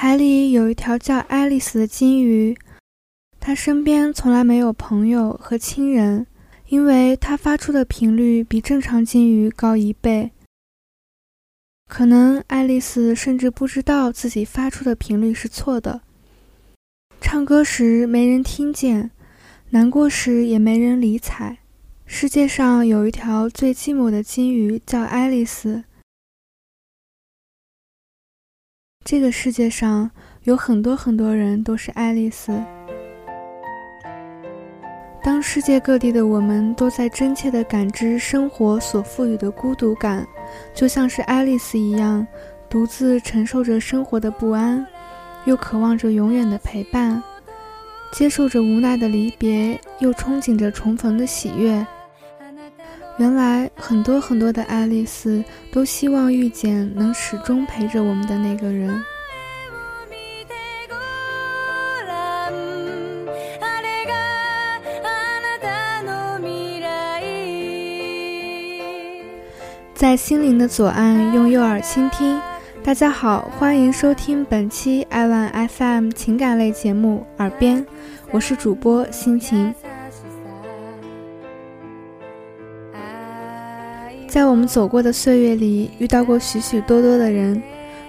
海里有一条叫爱丽丝的金鱼，它身边从来没有朋友和亲人，因为它发出的频率比正常金鱼高一倍。可能爱丽丝甚至不知道自己发出的频率是错的。唱歌时没人听见，难过时也没人理睬。世界上有一条最寂寞的金鱼，叫爱丽丝。这个世界上有很多很多人都是爱丽丝。当世界各地的我们都在真切地感知生活所赋予的孤独感，就像是爱丽丝一样，独自承受着生活的不安，又渴望着永远的陪伴，接受着无奈的离别，又憧憬着重逢的喜悦。原来很多很多的爱丽丝都希望遇见能始终陪着我们的那个人。在心灵的左岸，用右耳倾听。大家好，欢迎收听本期 i one FM 情感类节目《耳边》，我是主播心情。在我们走过的岁月里，遇到过许许多多的人，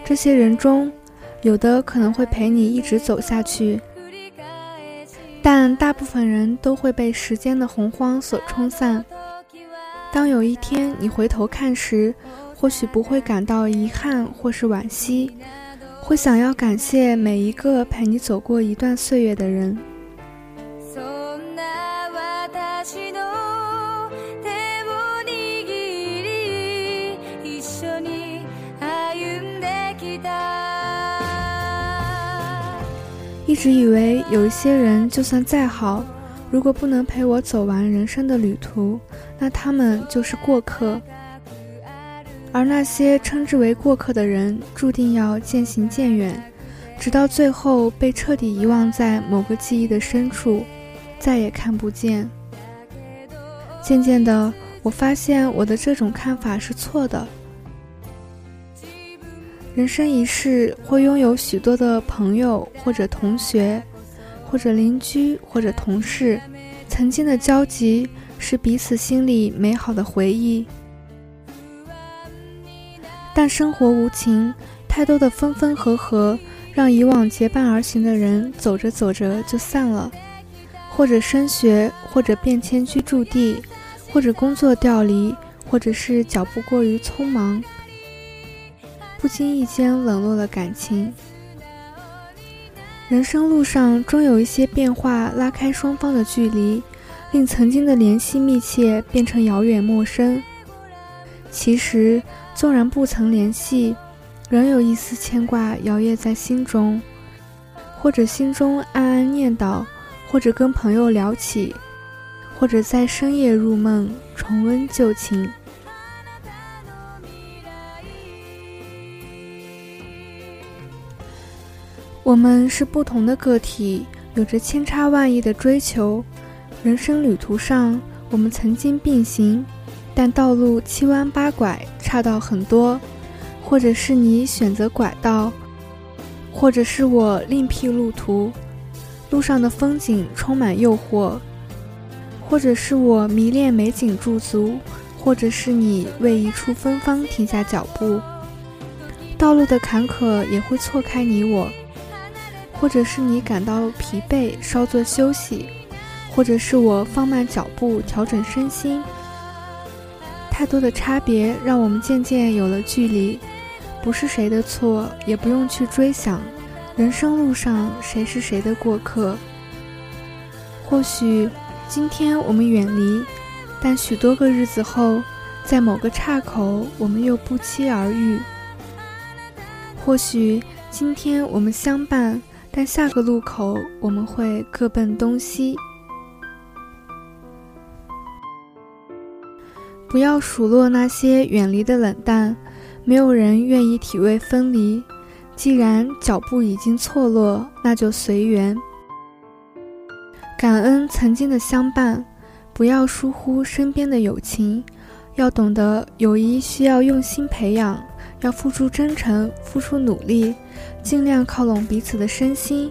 这些人中，有的可能会陪你一直走下去，但大部分人都会被时间的洪荒所冲散。当有一天你回头看时，或许不会感到遗憾或是惋惜，会想要感谢每一个陪你走过一段岁月的人。直以为有一些人就算再好，如果不能陪我走完人生的旅途，那他们就是过客。而那些称之为过客的人，注定要渐行渐远，直到最后被彻底遗忘在某个记忆的深处，再也看不见。渐渐的，我发现我的这种看法是错的。人生一世，会拥有许多的朋友，或者同学，或者邻居，或者同事。曾经的交集，是彼此心里美好的回忆。但生活无情，太多的分分合合，让以往结伴而行的人，走着走着就散了，或者升学，或者变迁居住地，或者工作调离，或者是脚步过于匆忙。不经意间冷落了感情，人生路上终有一些变化，拉开双方的距离，令曾经的联系密切变成遥远陌生。其实，纵然不曾联系，仍有一丝牵挂摇曳在心中，或者心中暗暗念叨，或者跟朋友聊起，或者在深夜入梦重温旧情。我们是不同的个体，有着千差万异的追求。人生旅途上，我们曾经并行，但道路七弯八拐，岔道很多。或者是你选择拐道，或者是我另辟路途。路上的风景充满诱惑，或者是我迷恋美景驻足，或者是你为一处芬芳停下脚步。道路的坎坷也会错开你我。或者是你感到疲惫，稍作休息；或者是我放慢脚步，调整身心。太多的差别让我们渐渐有了距离，不是谁的错，也不用去追想。人生路上，谁是谁的过客？或许今天我们远离，但许多个日子后，在某个岔口，我们又不期而遇。或许今天我们相伴。但下个路口，我们会各奔东西。不要数落那些远离的冷淡，没有人愿意体味分离。既然脚步已经错落，那就随缘。感恩曾经的相伴，不要疏忽身边的友情。要懂得，友谊需要用心培养，要付出真诚，付出努力，尽量靠拢彼此的身心，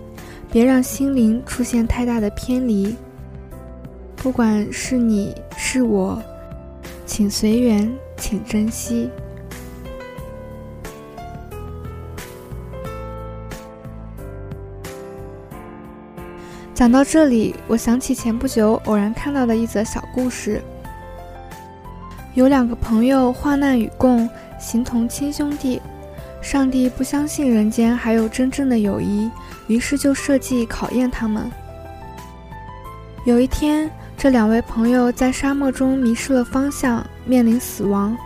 别让心灵出现太大的偏离。不管是你是我，请随缘，请珍惜。讲到这里，我想起前不久偶然看到的一则小故事。有两个朋友患难与共，形同亲兄弟。上帝不相信人间还有真正的友谊，于是就设计考验他们。有一天，这两位朋友在沙漠中迷失了方向，面临死亡。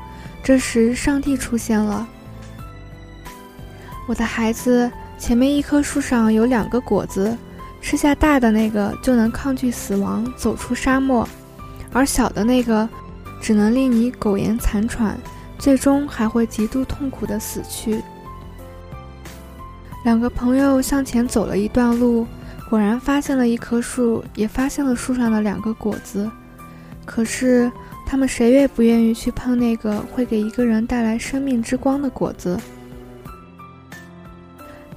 这时，上帝出现了：“我的孩子，前面一棵树上有两个果子。”吃下大的那个就能抗拒死亡，走出沙漠，而小的那个只能令你苟延残喘，最终还会极度痛苦的死去。两个朋友向前走了一段路，果然发现了一棵树，也发现了树上的两个果子。可是他们谁也不愿意去碰那个会给一个人带来生命之光的果子。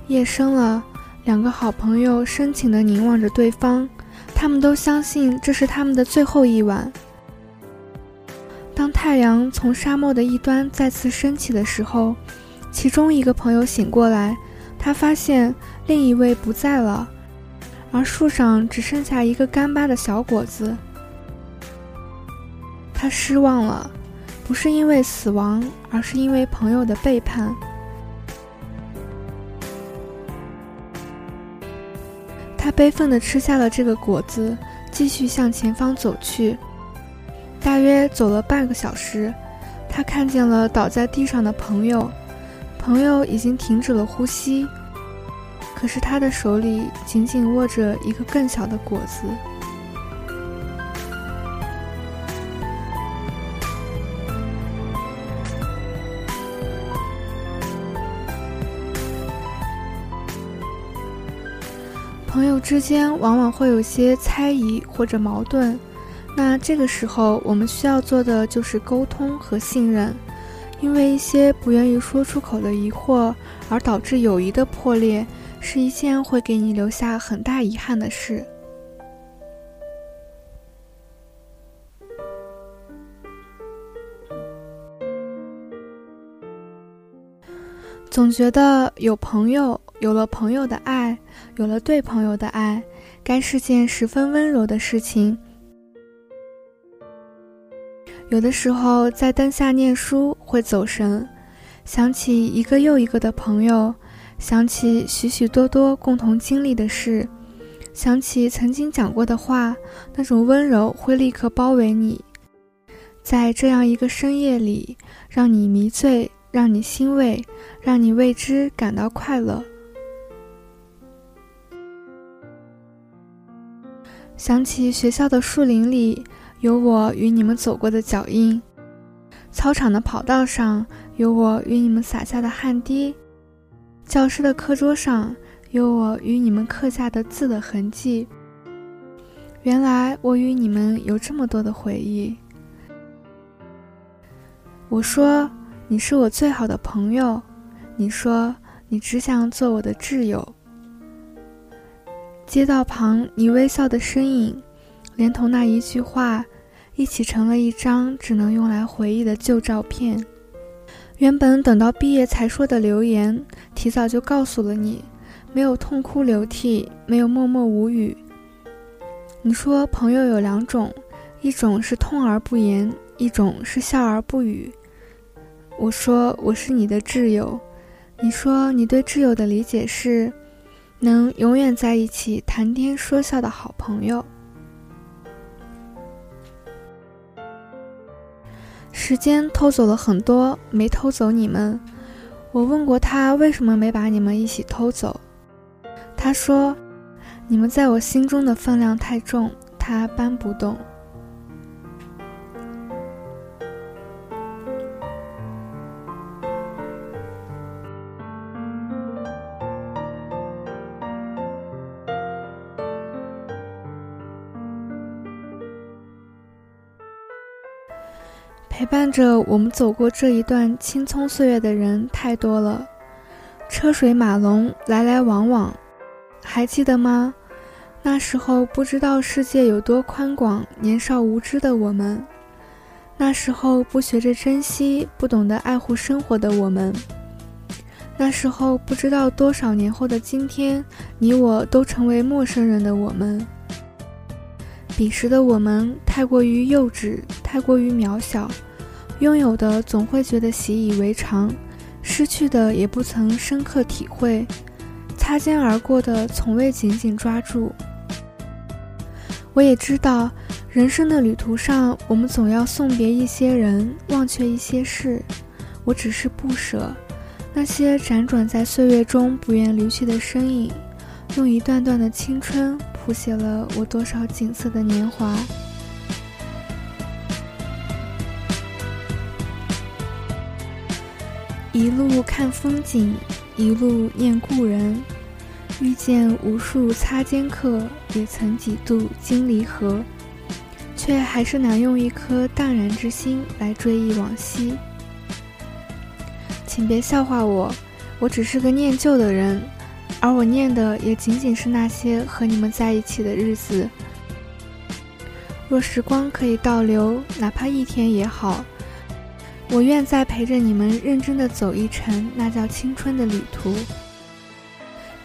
夜深了。两个好朋友深情地凝望着对方，他们都相信这是他们的最后一晚。太阳从沙漠的一端再次升起的时候，其中一个朋友醒过来，他发现另一位不在了，而树上只剩下一个干巴的小果子。他失望了，不是因为死亡，而是因为朋友的背叛。他悲愤地吃下了这个果子，继续向前方走去。大约走了半个小时，他看见了倒在地上的朋友，朋友已经停止了呼吸，可是他的手里紧紧握着一个更小的果子。朋友之间往往会有些猜疑或者矛盾，那这个时候我们需要做的就是沟通和信任，因为一些不愿意说出口的疑惑而导致友谊的破裂，是一件会给你留下很大遗憾的事。总觉得有朋友。有了朋友的爱，有了对朋友的爱，该是件十分温柔的事情。有的时候在灯下念书会走神，想起一个又一个的朋友，想起许许多多共同经历的事，想起曾经讲过的话，那种温柔会立刻包围你，在这样一个深夜里，让你迷醉，让你欣慰，让你为之感到快乐。想起学校的树林里有我与你们走过的脚印，操场的跑道上有我与你们洒下的汗滴，教室的课桌上有我与你们刻下的字的痕迹。原来我与你们有这么多的回忆。我说你是我最好的朋友，你说你只想做我的挚友。街道旁，你微笑的身影，连同那一句话，一起成了一张只能用来回忆的旧照片。原本等到毕业才说的留言，提早就告诉了你，没有痛哭流涕，没有默默无语。你说朋友有两种，一种是痛而不言，一种是笑而不语。我说我是你的挚友，你说你对挚友的理解是。能永远在一起谈天说笑的好朋友。时间偷走了很多，没偷走你们。我问过他为什么没把你们一起偷走，他说：“你们在我心中的分量太重，他搬不动。”陪伴着我们走过这一段青葱岁月的人太多了，车水马龙，来来往往，还记得吗？那时候不知道世界有多宽广，年少无知的我们；那时候不学着珍惜，不懂得爱护生活的我们；那时候不知道多少年后的今天，你我都成为陌生人的我们。彼时的我们太过于幼稚，太过于渺小。拥有的总会觉得习以为常，失去的也不曾深刻体会，擦肩而过的从未紧紧抓住。我也知道，人生的旅途上，我们总要送别一些人，忘却一些事。我只是不舍，那些辗转在岁月中不愿离去的身影，用一段段的青春谱写了我多少锦瑟的年华。一路看风景，一路念故人。遇见无数擦肩客，也曾几度经离合，却还是难用一颗淡然之心来追忆往昔。请别笑话我，我只是个念旧的人，而我念的也仅仅是那些和你们在一起的日子。若时光可以倒流，哪怕一天也好。我愿再陪着你们认真的走一程，那叫青春的旅途。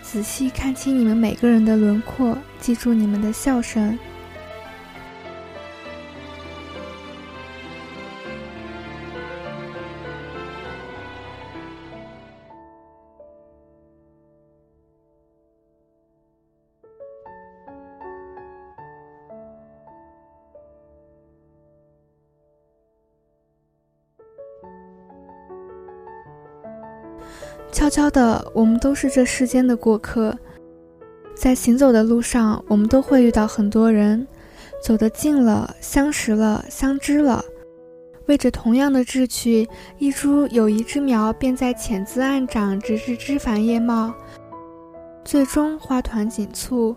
仔细看清你们每个人的轮廓，记住你们的笑声。悄悄的，我们都是这世间的过客，在行走的路上，我们都会遇到很多人，走得近了，相识了，相知了，为着同样的志趣，一株友谊之苗便在浅滋暗长，直至枝繁叶茂，最终花团锦簇。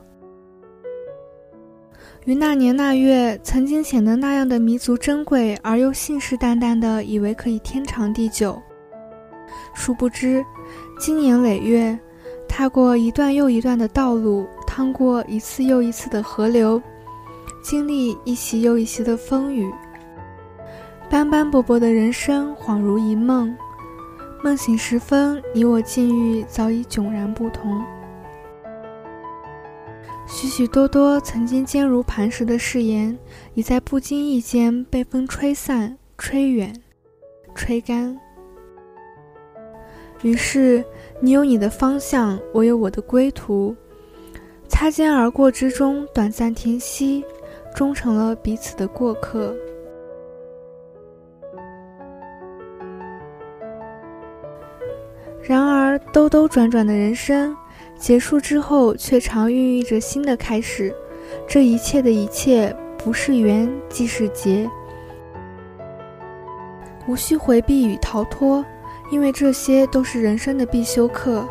于那年那月，曾经显得那样的弥足珍贵，而又信誓旦旦的以为可以天长地久，殊不知。经年累月，踏过一段又一段的道路，趟过一次又一次的河流，经历一袭又一袭的风雨，斑斑驳驳的人生恍如一梦。梦醒时分，你我境遇早已迥然不同。许许多多曾经坚如磐石的誓言，已在不经意间被风吹散、吹远、吹干。于是，你有你的方向，我有我的归途。擦肩而过之中，短暂停息，终成了彼此的过客。然而，兜兜转转的人生，结束之后，却常孕育着新的开始。这一切的一切，不是缘，即是劫，无需回避与逃脱。因为这些都是人生的必修课，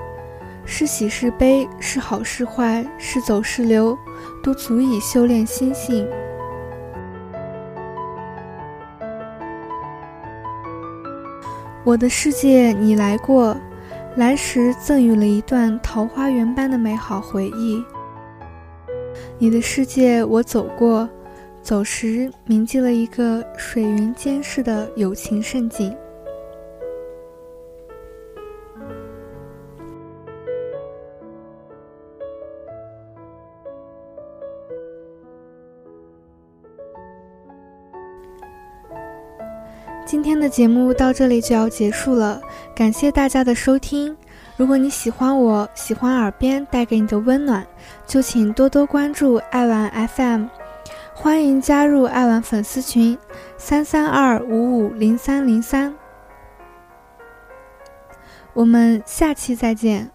是喜是悲，是好是坏，是走是留，都足以修炼心性。我的世界你来过，来时赠予了一段桃花源般的美好回忆。你的世界我走过，走时铭记了一个水云间似的友情盛景。今天的节目到这里就要结束了，感谢大家的收听。如果你喜欢我，喜欢耳边带给你的温暖，就请多多关注爱玩 FM，欢迎加入爱玩粉丝群三三二五五零三零三。我们下期再见。